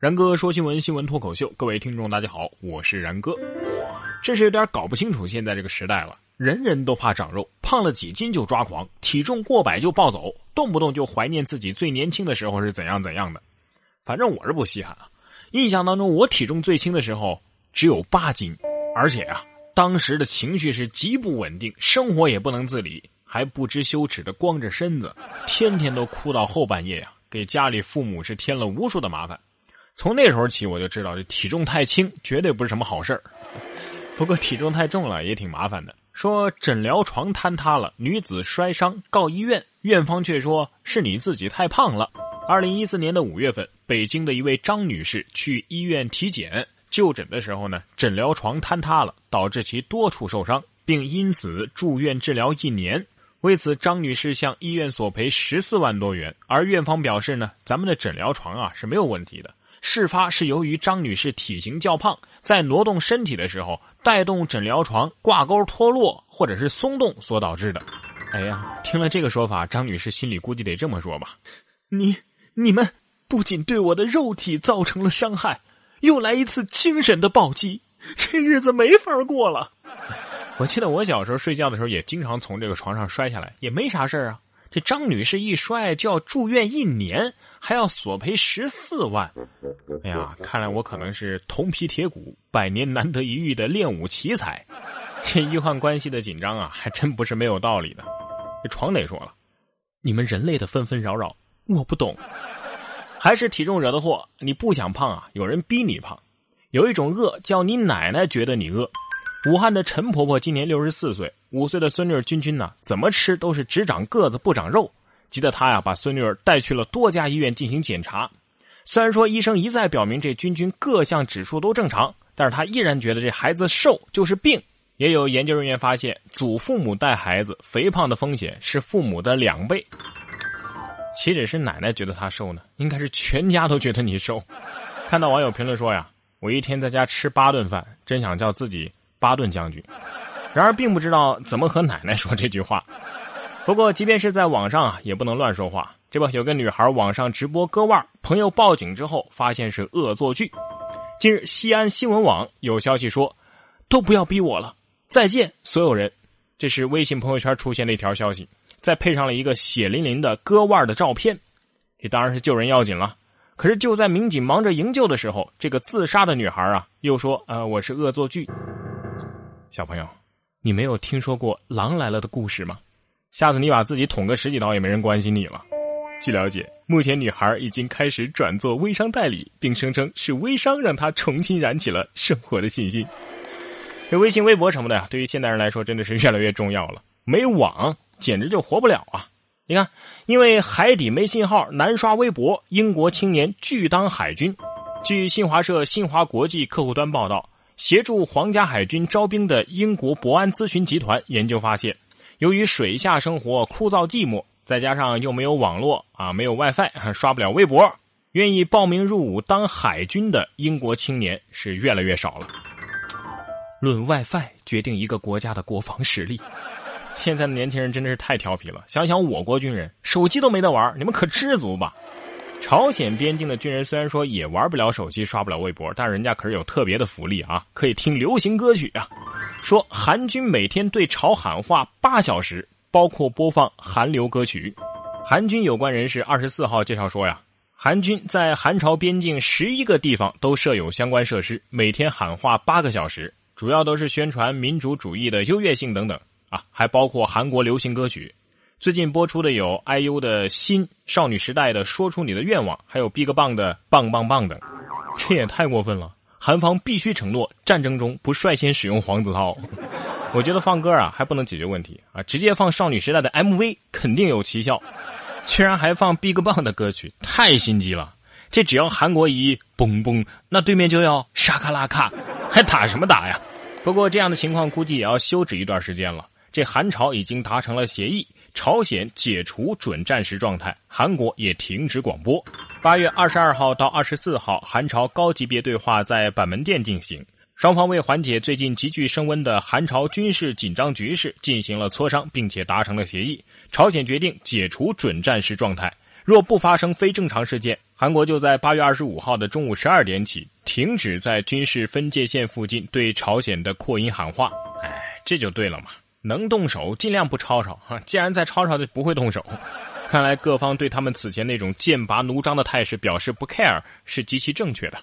然哥说新闻，新闻脱口秀，各位听众大家好，我是然哥。真是有点搞不清楚现在这个时代了，人人都怕长肉，胖了几斤就抓狂，体重过百就暴走，动不动就怀念自己最年轻的时候是怎样怎样的。反正我是不稀罕啊。印象当中，我体重最轻的时候只有八斤，而且啊，当时的情绪是极不稳定，生活也不能自理，还不知羞耻的光着身子，天天都哭到后半夜呀，给家里父母是添了无数的麻烦。从那时候起，我就知道这体重太轻绝对不是什么好事儿。不过体重太重了也挺麻烦的。说诊疗床坍塌了，女子摔伤告医院，院方却说是你自己太胖了。二零一四年的五月份，北京的一位张女士去医院体检就诊的时候呢，诊疗床坍塌了，导致其多处受伤，并因此住院治疗一年。为此，张女士向医院索赔十四万多元，而院方表示呢，咱们的诊疗床啊是没有问题的。事发是由于张女士体型较胖，在挪动身体的时候带动诊疗床挂钩脱落或者是松动所导致的。哎呀，听了这个说法，张女士心里估计得这么说吧：你、你们不仅对我的肉体造成了伤害，又来一次精神的暴击，这日子没法过了。我记得我小时候睡觉的时候也经常从这个床上摔下来，也没啥事啊。这张女士一摔就要住院一年。还要索赔十四万，哎呀，看来我可能是铜皮铁骨，百年难得一遇的练武奇才。这医患关系的紧张啊，还真不是没有道理的。这床得说了，你们人类的纷纷扰扰，我不懂。还是体重惹的祸，你不想胖啊？有人逼你胖。有一种饿叫你奶奶觉得你饿。武汉的陈婆婆今年六十四岁，五岁的孙女君君呢，怎么吃都是只长个子不长肉。急得他呀，把孙女儿带去了多家医院进行检查。虽然说医生一再表明这君君各项指数都正常，但是他依然觉得这孩子瘦就是病。也有研究人员发现，祖父母带孩子肥胖的风险是父母的两倍。岂止是奶奶觉得他瘦呢？应该是全家都觉得你瘦。看到网友评论说呀：“我一天在家吃八顿饭，真想叫自己八顿将军。”然而并不知道怎么和奶奶说这句话。不过，即便是在网上啊，也不能乱说话。这不，有个女孩网上直播割腕，朋友报警之后，发现是恶作剧。近日，西安新闻网有消息说：“都不要逼我了，再见，所有人。”这是微信朋友圈出现的一条消息，再配上了一个血淋淋的割腕的照片。这当然是救人要紧了。可是就在民警忙着营救的时候，这个自杀的女孩啊，又说：“呃，我是恶作剧。”小朋友，你没有听说过狼来了的故事吗？下次你把自己捅个十几刀，也没人关心你了。据了解，目前女孩已经开始转做微商代理，并声称是微商让她重新燃起了生活的信心。这微信、微博什么的呀，对于现代人来说真的是越来越重要了。没网简直就活不了啊！你看，因为海底没信号，难刷微博，英国青年拒当海军。据新华社新华国际客户端报道，协助皇家海军招兵的英国博安咨询集团研究发现。由于水下生活枯燥寂寞，再加上又没有网络啊，没有 WiFi，刷不了微博，愿意报名入伍当海军的英国青年是越来越少了。论 WiFi 决定一个国家的国防实力，现在的年轻人真的是太调皮了。想想我国军人手机都没得玩，你们可知足吧？朝鲜边境的军人虽然说也玩不了手机，刷不了微博，但人家可是有特别的福利啊，可以听流行歌曲啊。说韩军每天对朝喊话八小时，包括播放韩流歌曲。韩军有关人士二十四号介绍说呀，韩军在韩朝边境十一个地方都设有相关设施，每天喊话八个小时，主要都是宣传民主主义的优越性等等啊，还包括韩国流行歌曲。最近播出的有 IU 的新、少女时代的说出你的愿望，还有 BigBang 的棒棒棒等，这也太过分了。韩方必须承诺战争中不率先使用黄子韬。我觉得放歌啊还不能解决问题啊，直接放少女时代的 MV 肯定有奇效。居然还放 BigBang 的歌曲，太心机了。这只要韩国一嘣嘣，那对面就要沙卡拉卡，还打什么打呀？不过这样的情况估计也要休止一段时间了。这韩朝已经达成了协议，朝鲜解除准战时状态，韩国也停止广播。八月二十二号到二十四号，韩朝高级别对话在板门店进行，双方为缓解最近急剧升温的韩朝军事紧张局势进行了磋商，并且达成了协议。朝鲜决定解除准战时状态，若不发生非正常事件，韩国就在八月二十五号的中午十二点起，停止在军事分界线附近对朝鲜的扩音喊话。哎，这就对了嘛，能动手尽量不吵吵哈，既然在吵吵，就不会动手。看来各方对他们此前那种剑拔弩张的态势表示不 care 是极其正确的。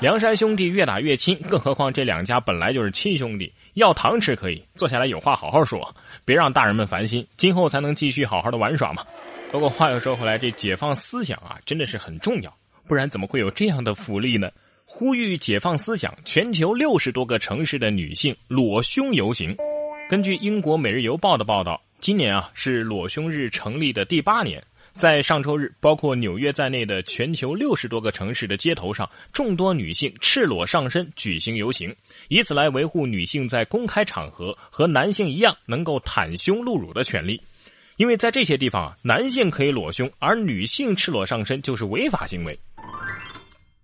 梁山兄弟越打越亲，更何况这两家本来就是亲兄弟，要糖吃可以，坐下来有话好好说，别让大人们烦心，今后才能继续好好的玩耍嘛。不过话又说回来，这解放思想啊，真的是很重要，不然怎么会有这样的福利呢？呼吁解放思想，全球六十多个城市的女性裸胸游行。根据英国《每日邮报》的报道，今年啊是裸胸日成立的第八年，在上周日，包括纽约在内的全球六十多个城市的街头上，众多女性赤裸上身举行游行，以此来维护女性在公开场合和男性一样能够袒胸露乳的权利。因为在这些地方啊，男性可以裸胸，而女性赤裸上身就是违法行为。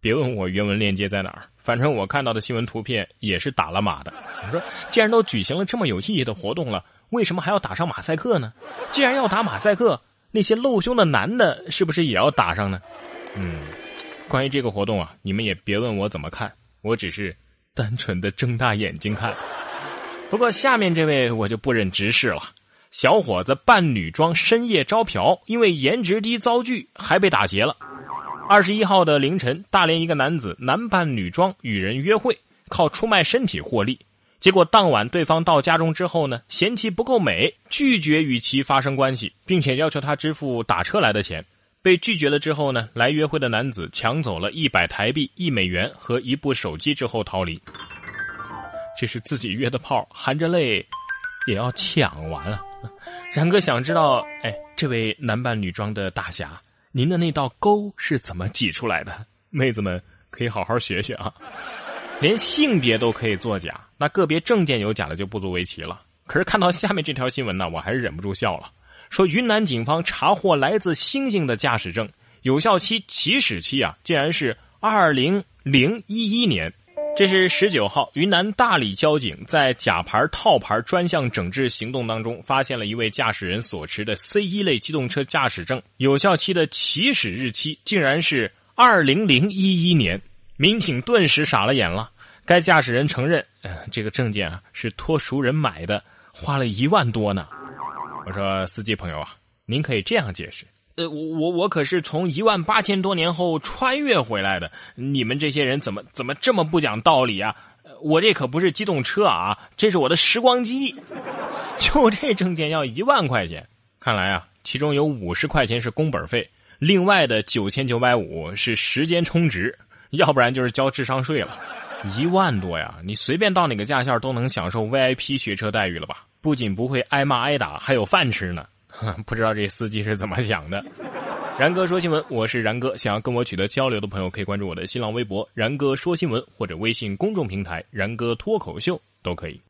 别问我原文链接在哪儿，反正我看到的新闻图片也是打了码的。我说，既然都举行了这么有意义的活动了，为什么还要打上马赛克呢？既然要打马赛克，那些露胸的男的是不是也要打上呢？嗯，关于这个活动啊，你们也别问我怎么看，我只是单纯的睁大眼睛看。不过下面这位我就不忍直视了。小伙子扮女装深夜招嫖，因为颜值低遭拒，还被打劫了。二十一号的凌晨，大连一个男子男扮女装与人约会，靠出卖身体获利。结果当晚对方到家中之后呢，嫌其不够美，拒绝与其发生关系，并且要求他支付打车来的钱。被拒绝了之后呢，来约会的男子抢走了一百台币、一美元和一部手机之后逃离。这是自己约的炮，含着泪也要抢完啊！然哥想知道，哎，这位男扮女装的大侠，您的那道沟是怎么挤出来的？妹子们可以好好学学啊！连性别都可以作假，那个别证件有假的就不足为奇了。可是看到下面这条新闻呢，我还是忍不住笑了。说云南警方查获来自星星的驾驶证，有效期起始期啊，竟然是二零零一一年。这是十九号，云南大理交警在假牌套牌专项整治行动当中，发现了一位驾驶人所持的 C 一类机动车驾驶证有效期的起始日期竟然是二零零一一年，民警顿时傻了眼了。该驾驶人承认，呃，这个证件啊是托熟人买的，花了一万多呢。我说司机朋友啊，您可以这样解释。呃，我我我可是从一万八千多年后穿越回来的，你们这些人怎么怎么这么不讲道理啊？我这可不是机动车啊，这是我的时光机，就这证件要一万块钱，看来啊，其中有五十块钱是工本费，另外的九千九百五是时间充值，要不然就是交智商税了，一万多呀！你随便到哪个驾校都能享受 VIP 学车待遇了吧？不仅不会挨骂挨打，还有饭吃呢。不知道这司机是怎么想的。然哥说新闻，我是然哥。想要跟我取得交流的朋友，可以关注我的新浪微博“然哥说新闻”或者微信公众平台“然哥脱口秀”都可以。